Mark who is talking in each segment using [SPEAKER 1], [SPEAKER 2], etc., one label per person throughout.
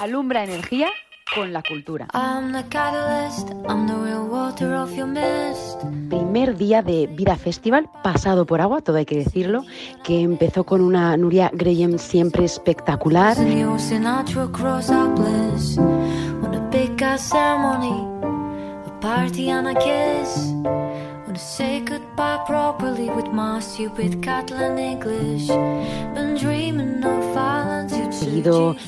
[SPEAKER 1] Alumbra energía con la cultura. Primer día de Vida Festival, pasado por agua, todo hay que decirlo, que empezó con una Nuria Graham siempre espectacular. Say goodbye properly with my stupid Catalan English. Been dreaming of violence.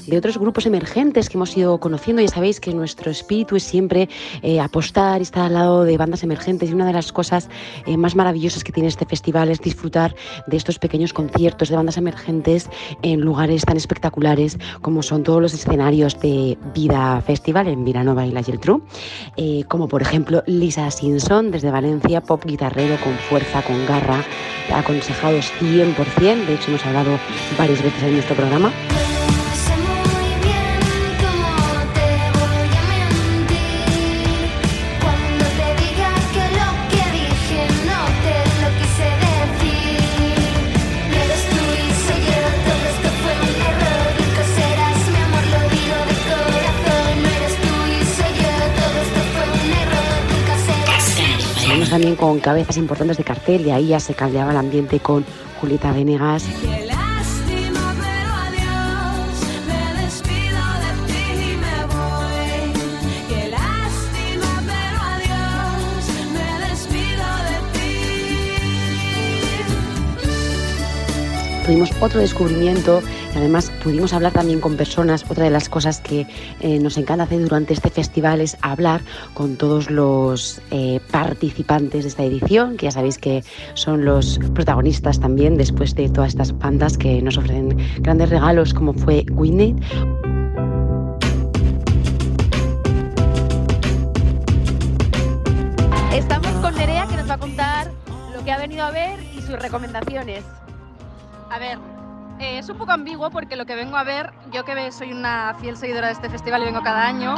[SPEAKER 1] De otros grupos emergentes que hemos ido conociendo. Ya sabéis que nuestro espíritu es siempre eh, apostar y estar al lado de bandas emergentes. Y una de las cosas eh, más maravillosas que tiene este festival es disfrutar de estos pequeños conciertos de bandas emergentes en lugares tan espectaculares como son todos los escenarios de Vida Festival en Vilanova y la Geltrú. Eh, como por ejemplo Lisa Simpson desde Valencia pop guitarrero con fuerza, con garra, aconsejados 100%, de hecho hemos hablado varias veces en nuestro programa. Con cabezas importantes de cartel y ahí ya se caldeaba el ambiente con Julieta Venegas. Tuvimos otro descubrimiento y además pudimos hablar también con personas. Otra de las cosas que eh, nos encanta hacer durante este festival es hablar con todos los eh, participantes de esta edición, que ya sabéis que son los protagonistas también después de todas estas bandas que nos ofrecen grandes regalos como fue Whitney. Estamos con Nerea que nos va a contar lo que ha venido a ver y sus recomendaciones.
[SPEAKER 2] A ver, eh, es un poco ambiguo porque lo que vengo a ver, yo que soy una fiel seguidora de este festival y vengo cada año,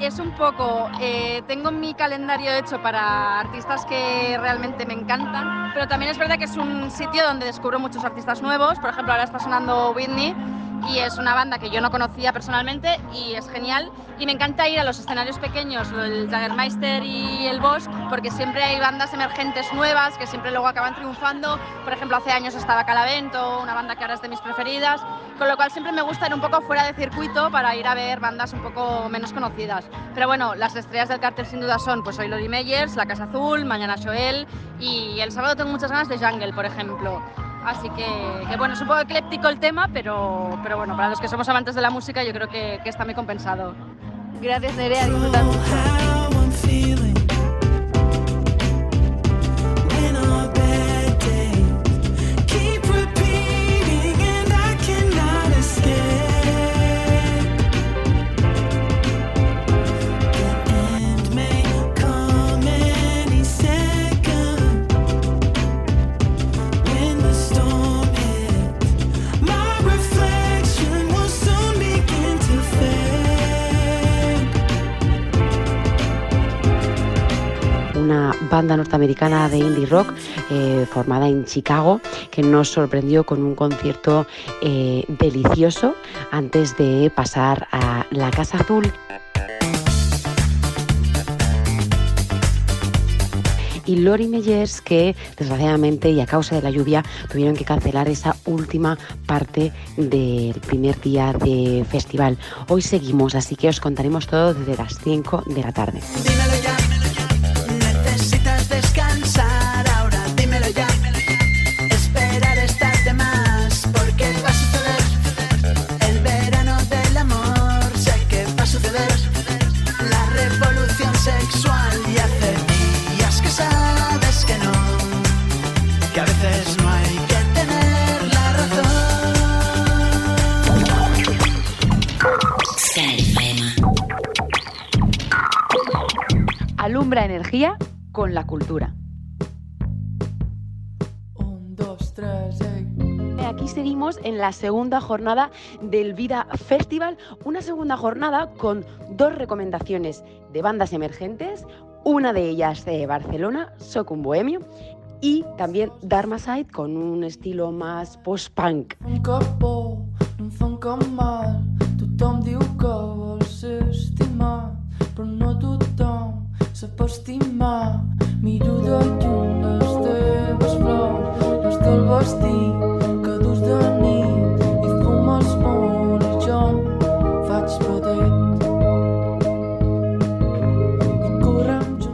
[SPEAKER 2] es un poco, eh, tengo mi calendario hecho para artistas que realmente me encantan, pero también es verdad que es un sitio donde descubro muchos artistas nuevos, por ejemplo ahora está sonando Whitney y es una banda que yo no conocía personalmente y es genial. Y me encanta ir a los escenarios pequeños, el Jagermeister y el Bosch, porque siempre hay bandas emergentes nuevas que siempre luego acaban triunfando. Por ejemplo, hace años estaba Calavento, una banda que ahora es de mis preferidas, con lo cual siempre me gusta ir un poco fuera de circuito para ir a ver bandas un poco menos conocidas. Pero bueno, las estrellas del cartel sin duda son pues hoy Lori Meyers, La Casa Azul, mañana Joel y el sábado tengo muchas ganas de Jungle, por ejemplo. Así que, bueno, es un poco ecléptico el tema, pero, pero bueno, para los que somos amantes de la música yo creo que, que está muy compensado.
[SPEAKER 1] Gracias Nerea, disfrutar banda norteamericana de indie rock eh, formada en Chicago que nos sorprendió con un concierto eh, delicioso antes de pasar a la Casa Azul. y Lori Meyers que desgraciadamente y a causa de la lluvia tuvieron que cancelar esa última parte del primer día de festival. Hoy seguimos, así que os contaremos todo desde las 5 de la tarde. Alumbra energía con la cultura. Aquí seguimos en la segunda jornada del Vida Festival, una segunda jornada con dos recomendaciones de bandas emergentes, una de ellas de Barcelona, Socum Bohemio, y también Dharma Side con un estilo más post-punk.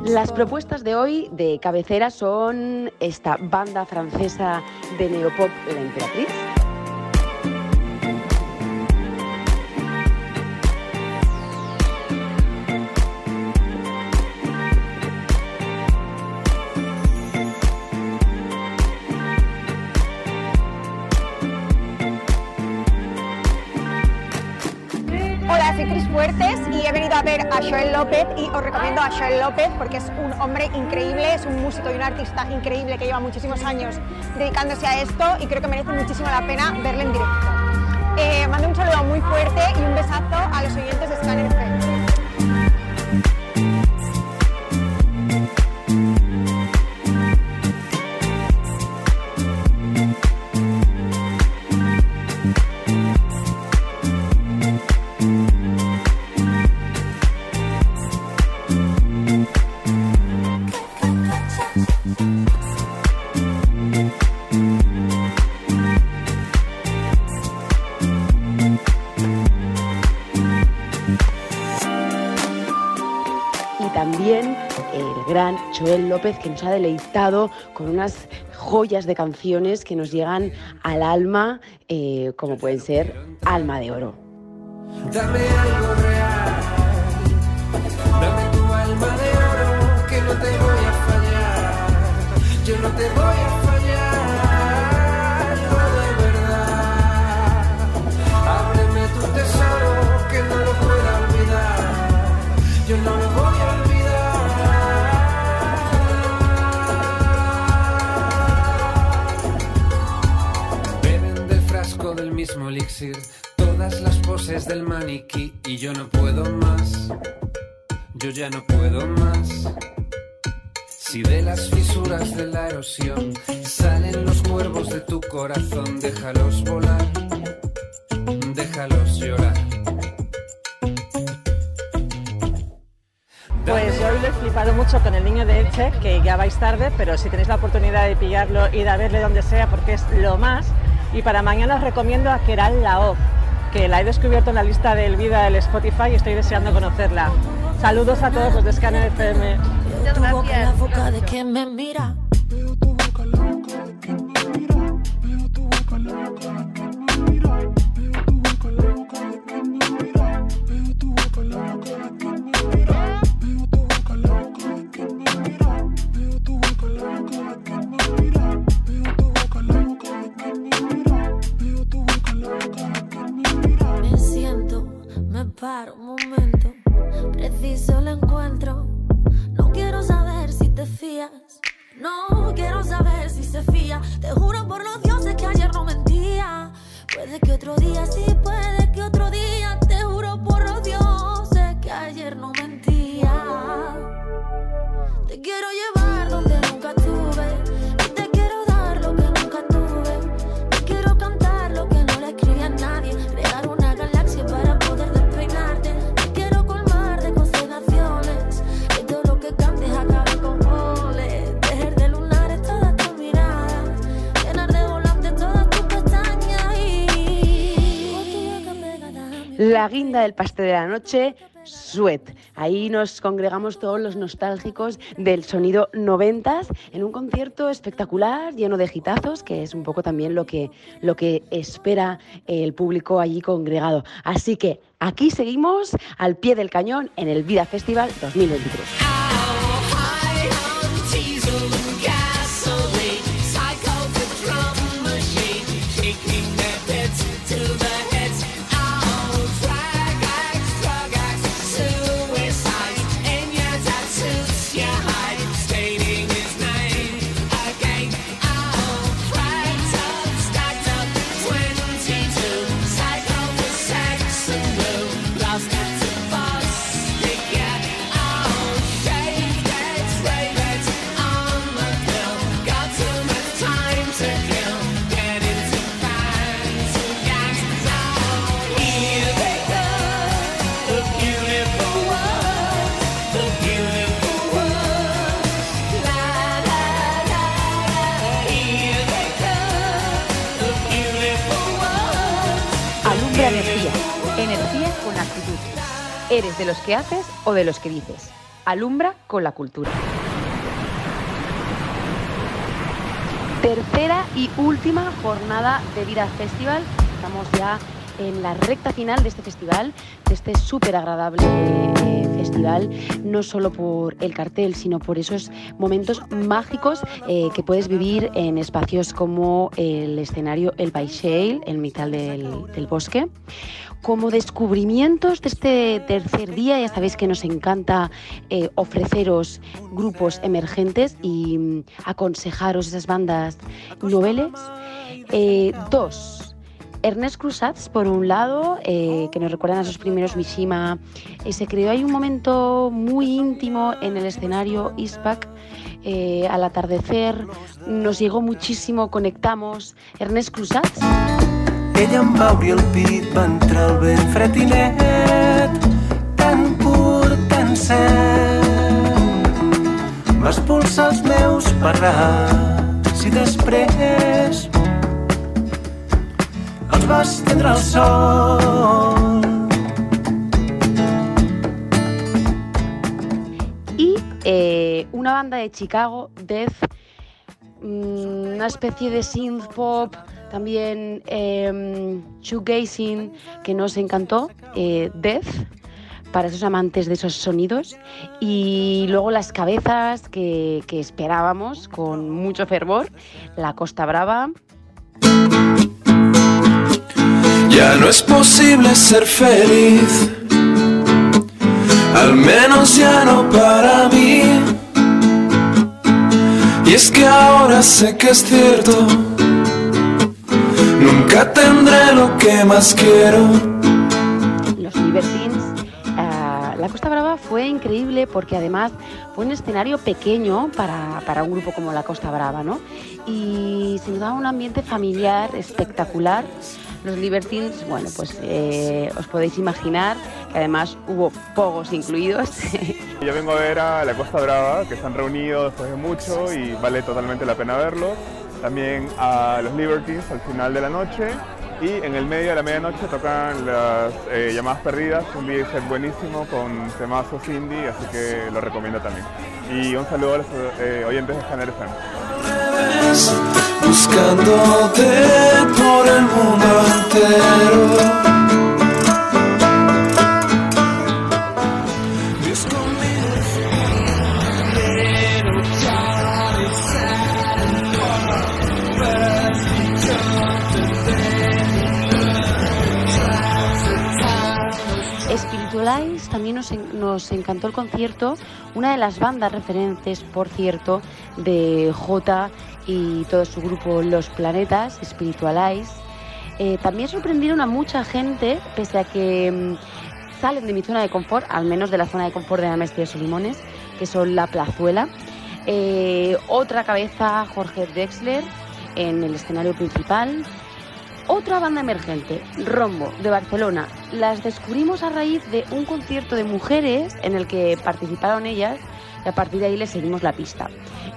[SPEAKER 1] Las propuestas de hoy de cabecera son esta banda francesa de neopop La Emperatriz.
[SPEAKER 3] Ver a Joel López y os recomiendo a Joel López porque es un hombre increíble, es un músico y un artista increíble que lleva muchísimos años dedicándose a esto y creo que merece muchísimo la pena verle en directo. Eh, mando un saludo muy fuerte y un besazo a los oyentes de Scanner FM.
[SPEAKER 1] Joel López, que nos ha deleitado con unas joyas de canciones que nos llegan al alma, eh, como pueden ser Alma de Oro.
[SPEAKER 4] Dame algo real, elixir, todas las poses del maniquí y yo no puedo más, yo ya no puedo más. Si de las fisuras de la erosión salen los cuervos de tu corazón, déjalos volar, déjalos llorar.
[SPEAKER 5] Pues yo lo he flipado mucho con el niño de Elche, que ya vais tarde, pero si tenéis la oportunidad de pillarlo y de verle donde sea, porque es lo más. Y para mañana os recomiendo a Keral Laof, que la he descubierto en la lista del Vida del Spotify y estoy deseando conocerla. Saludos a todos los de Scanner FM.
[SPEAKER 2] Muchas gracias.
[SPEAKER 6] Para puede que otro día.
[SPEAKER 1] La guinda del pastel de la noche, Sweat. Ahí nos congregamos todos los nostálgicos del sonido noventas en un concierto espectacular, lleno de gitazos, que es un poco también lo que, lo que espera el público allí congregado. Así que aquí seguimos al pie del cañón en el Vida Festival 2023. Energía. Energía con actitud. ¿Eres de los que haces o de los que dices? Alumbra con la cultura. Tercera y última jornada de Vida Festival. Estamos ya en la recta final de este festival, de este súper agradable eh, festival, no solo por el cartel, sino por esos momentos mágicos eh, que puedes vivir en espacios como el escenario El Baixell, en mitad del, bosque como descubrimientos de este tercer día, ya sabéis que nos encanta eh, ofreceros grupos emergentes y mm, aconsejaros esas bandas noveles. Dos, Ernest Cruzats, por un lado, eh, que nos recuerdan a sus primeros Mishima. se creó ahí un momento muy íntimo en el escenario ISPAC. al atardecer nos llegó muchísimo, conectamos. Ernest Cruzats.
[SPEAKER 7] Ella tan els va estendre al sol.
[SPEAKER 1] Y eh, una banda de Chicago, Death, mm, una especie de synth pop, también eh, shoegazing, que nos encantó, eh, Death, para esos amantes de esos sonidos, y luego las cabezas que, que esperábamos con mucho fervor, La Costa Brava.
[SPEAKER 4] Ya no es posible ser feliz, al menos ya no para mí. Y es que ahora sé que es cierto, nunca tendré lo que más quiero.
[SPEAKER 1] Los Libertines. ah, la Costa Brava fue increíble porque además fue un escenario pequeño para, para un grupo como la Costa Brava, ¿no? Y se nos daba un ambiente familiar espectacular. Los Libertines, bueno, pues eh, os podéis imaginar que además hubo pogos incluidos.
[SPEAKER 8] Yo vengo a ver a la Costa Brava, que se han reunido después de mucho y vale totalmente la pena verlos. También a los Libertines al final de la noche. Y en el medio de la medianoche tocan las eh, llamadas perdidas, un set buenísimo con temazos indie, así que lo recomiendo también. Y un saludo a los eh, oyentes de Scanner FM.
[SPEAKER 4] Buscándote por el mundo entero.
[SPEAKER 1] También nos, nos encantó el concierto, una de las bandas referentes, por cierto, de J y todo su grupo Los Planetas, Spiritualize. Eh, también sorprendieron a mucha gente, pese a que mm, salen de mi zona de confort, al menos de la zona de confort de Amestios y Limones, que son La Plazuela. Eh, otra cabeza, Jorge Drexler, en el escenario principal. Otra banda emergente, Rombo, de Barcelona. Las descubrimos a raíz de un concierto de mujeres en el que participaron ellas y a partir de ahí les seguimos la pista.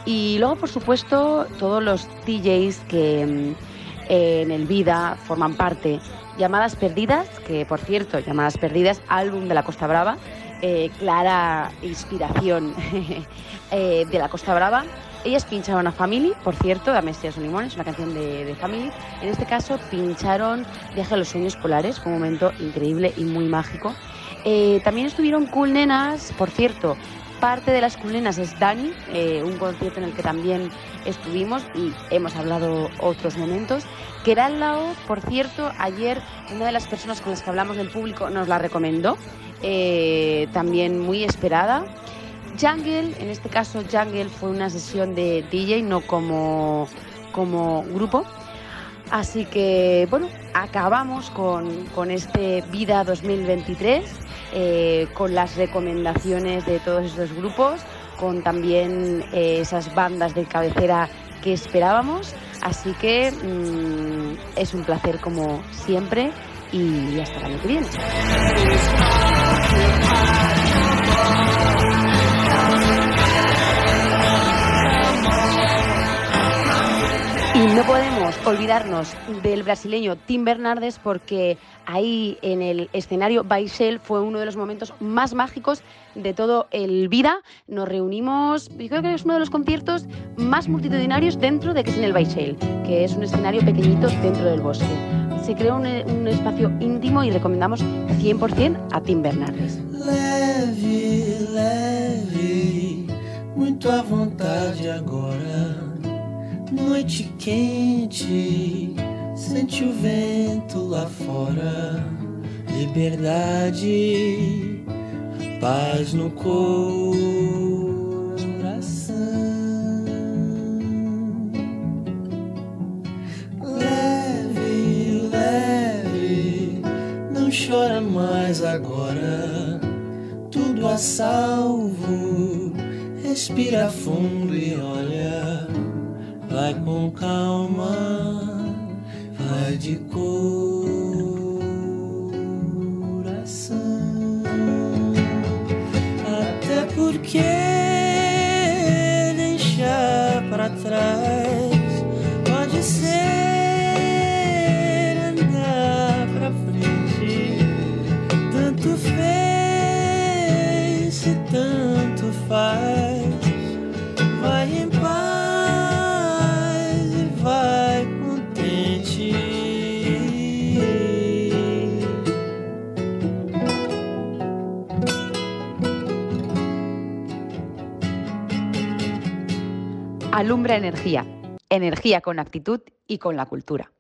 [SPEAKER 1] Y luego, por supuesto, todos los DJs que mm, en el Vida forman parte. Llamadas Perdidas, que por cierto, Llamadas Perdidas, álbum de la Costa Brava, eh, clara inspiración eh, de la Costa Brava. Ellas pincharon a Family, por cierto, de Amestias o Limones, una canción de, Family. En este caso pincharon Viaje a los Sueños Polares, un momento increíble y muy mágico. Eh, también estuvieron Cool Nenas, por cierto, parte de las Cool Nenas es Dani, eh, un concierto en el que también estuvimos y hemos hablado otros momentos. Keral Lao, por cierto, ayer una de las personas con las que hablamos del público nos la recomendó, eh, también muy esperada. Jungle, en este caso Jungle fue una sesión de DJ, no como, como grupo. Así que, bueno, acabamos con, con este Vida 2023, eh, con las recomendaciones de todos estos grupos, con también eh, esas bandas de cabecera que esperábamos. Así que mm, es un placer como siempre y hasta el año que viene. Y no podemos olvidarnos del brasileño Tim Bernardes porque ahí en el escenario Baixel fue uno de los momentos más mágicos de todo el vida. Nos reunimos, yo creo que es uno de los conciertos más multitudinarios dentro de que es en el Baixel, que es un escenario pequeñito dentro del bosque. Se creó un, un espacio íntimo y recomendamos 100% a Tim Bernardes.
[SPEAKER 7] Leve, leve, muito à vontade agora. Noite quente, sente o vento lá fora. Liberdade, paz no coração. Leve, leve, não chora mais agora. Tudo a salvo, respira fundo e olha. Vai com calma, vai de coração.
[SPEAKER 1] Alumbra energía, energía con actitud y con la cultura.